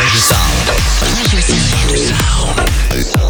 We ran